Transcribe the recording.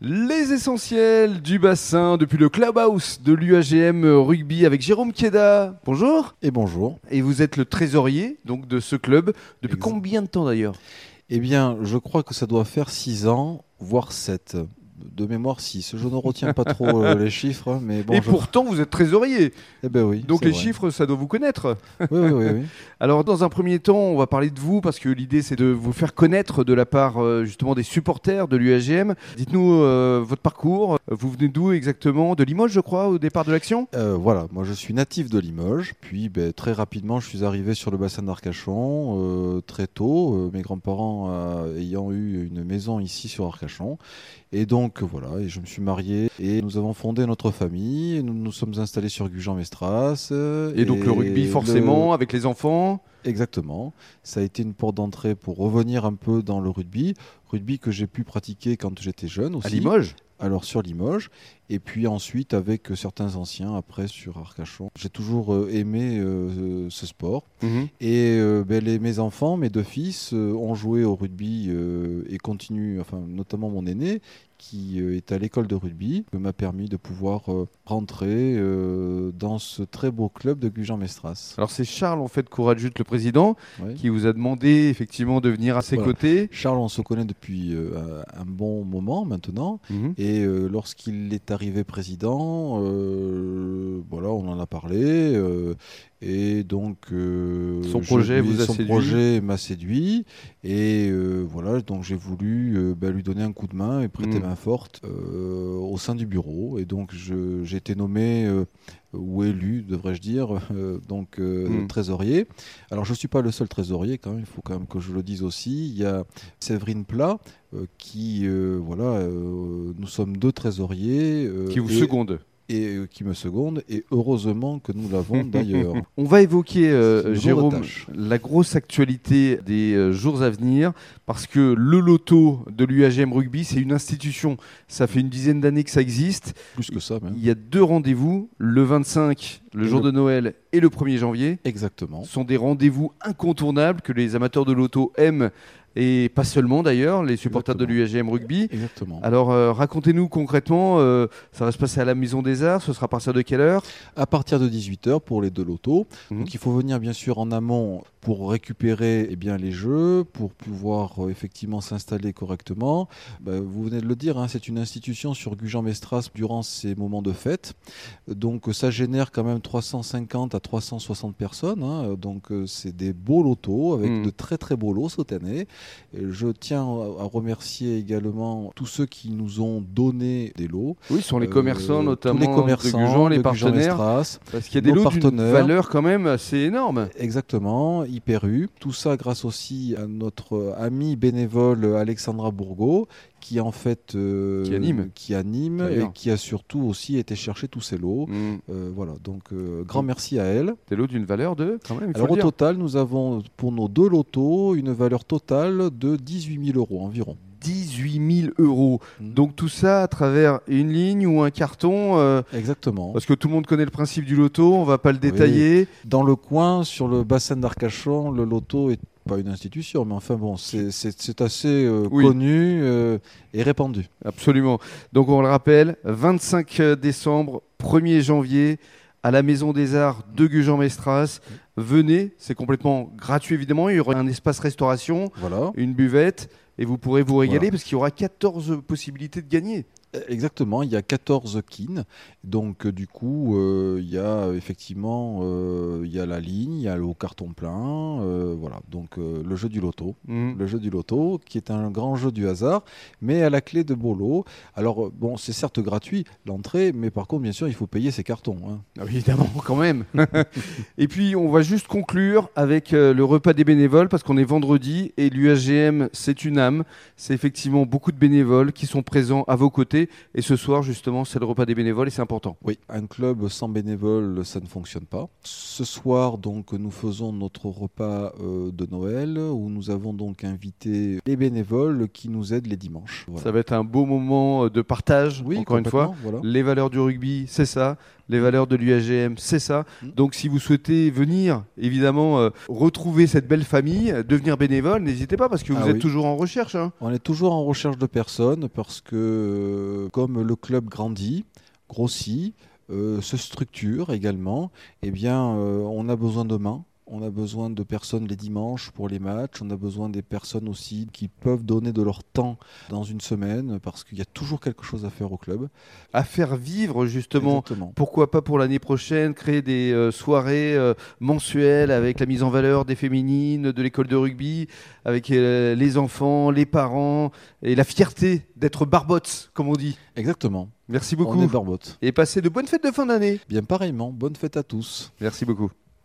Les essentiels du bassin depuis le clubhouse de l'UAGM rugby avec Jérôme Kieda. Bonjour. Et bonjour. Et vous êtes le trésorier donc de ce club depuis Exact. combien de temps d'ailleurs? Eh bien, je crois que ça doit faire 6 ans, voire 7. De mémoire 6. Je ne retiens pas trop euh, les chiffres, mais bon. Et je- pourtant vous êtes trésorier. Eh ben oui. Donc les vrai. chiffres ça doit vous connaître. Oui, oui, oui. oui. Alors dans un premier temps, on va parler de vous parce que l'idée c'est de vous faire connaître de la part euh, justement des supporters de l'UAGM. Dites-nous euh, votre parcours. Vous venez d'où exactement? De Limoges je crois au départ de l'action? Voilà, moi je suis natif de Limoges, puis ben, très rapidement je suis arrivé sur le bassin d'Arcachon très tôt, mes grands-parents ayant eu une maison ici sur Arcachon. Et donc euh, voilà, et je me suis marié et nous avons fondé notre famille, nous nous sommes installés sur Gujan-Mestras. Et donc le rugby le- forcément avec les enfants. Exactement. Ça a été une porte d'entrée pour revenir un peu dans le rugby. Rugby que j'ai pu pratiquer quand j'étais jeune aussi. À Limoges? Alors sur Limoges. Et puis ensuite avec euh, certains anciens après sur Arcachon. J'ai toujours euh, aimé euh, ce sport. Et euh, ben, les, mes enfants, mes deux fils, euh, ont joué au rugby et continuent, enfin notamment mon aîné, qui est à l'école de rugby, m'a permis de pouvoir rentrer dans ce très beau club de Gujan-Mestras. Alors c'est Charles en fait Courageux, le président, qui vous a demandé effectivement de venir à ses Voilà. côtés. Charles, on se connaît depuis un bon moment maintenant. Et euh, lorsqu'il est arrivé président, euh, on en a parlé. euh, et donc, euh, Son je projet lui- vous a son séduit. projet m'a séduit. Et euh, voilà, donc j'ai voulu bah, lui donner un coup de main et prêter Mm. main forte au sein du bureau. Et donc, j'ai été nommé. ou élu, devrais-je dire, euh, donc euh, Mm. trésorier. Alors je ne suis pas le seul trésorier, quand même, il faut quand même que je le dise aussi. Il y a Séverine Plat, euh, qui, voilà, nous sommes deux trésoriers. Qui vous et, seconde. Et euh, qui me seconde, et heureusement que nous l'avons d'ailleurs. On va évoquer, euh, Jérôme, la grosse actualité des euh, jours à venir, parce que le loto de l'UAGM Rugby, c'est une institution. Ça fait une dizaine d'années que ça existe. Plus que ça, même. Il y a deux rendez-vous, le 25, le Et jour le- de Noël, et le 1er janvier. Exactement. Ce sont des rendez-vous incontournables que les amateurs de loto aiment, et pas seulement d'ailleurs, les supporters de l'UAGM Rugby. Exactement. Alors euh, racontez-nous concrètement, euh, ça va se passer à la Maison des Arts, ce sera à partir de quelle heure? À partir de 18h pour les deux lotos. Mhm. Donc il faut venir bien sûr en amont pour récupérer eh bien, les jeux, pour pouvoir euh, effectivement s'installer correctement. Bah, vous venez de le dire, hein, c'est une institution sur Gujan-Mestras durant ces moments de fête. Donc ça génère quand même 350 à 360 personnes. hein. Donc c'est des beaux lotos avec Mhm. de très très beaux lots cette année. Je tiens à remercier également tous ceux qui nous ont donné des lots. Oui, ce sont les Euh, commerçants notamment les commerçants, de Gujan, les de partenaires. Parce qu'il y a des lots d'une valeur quand même assez énorme. Exactement, Hyper U. Tout ça grâce aussi à notre amie bénévole Alexandra Bourgo, qui en fait euh, Qui anime. qui anime et qui a surtout aussi été chercher tous ces lots. Mm. Euh, voilà, donc euh, grand merci à elle. Des lots d'une valeur de quand même. Alors au total, nous avons pour nos deux lotos une valeur totale de 18 000 euros environ. 18 000 euros. Mm. Donc tout ça à travers une ligne ou un carton. euh, Exactement. parce que tout le monde connaît le principe du loto, on va pas le détailler. Dans le coin, sur le bassin d'Arcachon, le loto est pas une institution, mais enfin bon, c'est- assez euh, Oui. connu euh, et répandu. Absolument. Donc on le rappelle, 25 décembre, 1er janvier, à la Maison des Arts de Gujan-Mestras. Venez, c'est complètement gratuit évidemment. Il y aura un espace restauration, Voilà. une buvette, et vous pourrez vous régaler Voilà. parce qu'il y aura 14 possibilités de gagner. Euh, Exactement, il y a 14 kines. Donc euh, du coup, euh, il y a effectivement euh, il y a la ligne, il y a le carton plein, voilà. Donc le jeu du loto, Mm. le jeu du loto qui est un grand jeu du hasard, mais à la clé de Bolo. Alors bon, c'est certes gratuit l'entrée, mais par contre bien sûr il faut payer ses cartons. hein. Ah oui, évidemment, quand même. et puis, on va juste conclure avec le repas des bénévoles parce qu'on est vendredi et l'UAGM, c'est une âme. C'est effectivement beaucoup de bénévoles qui sont présents à vos côtés. Et ce soir, justement, c'est le repas des bénévoles et c'est important. Oui, un club sans bénévoles, ça ne fonctionne pas. Ce soir, donc, nous faisons notre repas euh, de Noël où nous avons donc invité les bénévoles qui nous aident les dimanches. Voilà. Ça va être un beau moment euh, de partage, Oui, encore une fois. voilà. Les valeurs du rugby, c'est ça. Les valeurs de l'UAGM, c'est ça. Mm. Donc si vous souhaitez venir, évidemment, euh, retrouver cette belle famille, devenir bénévole, n'hésitez pas parce que vous ah êtes toujours en recherche. Hein. On est toujours en recherche de personnes parce que euh, comme le club grandit, grossit, euh, se structure également, eh bien, on a besoin de mains on a besoin de personnes les dimanches pour les matchs. On a besoin des personnes aussi qui peuvent donner de leur temps dans une semaine parce qu'il y a toujours quelque chose à faire au club. À faire vivre justement. Pourquoi pas pour l'année prochaine créer des euh, soirées euh, mensuelles avec la mise en valeur des féminines, de l'école de rugby, avec euh, les enfants, les parents et la fierté d'être barbottes, comme on dit. Exactement. Merci beaucoup. On est. Et passez de bonnes fêtes de fin d'année. Bien pareillement. Bonne fête à tous. Merci beaucoup.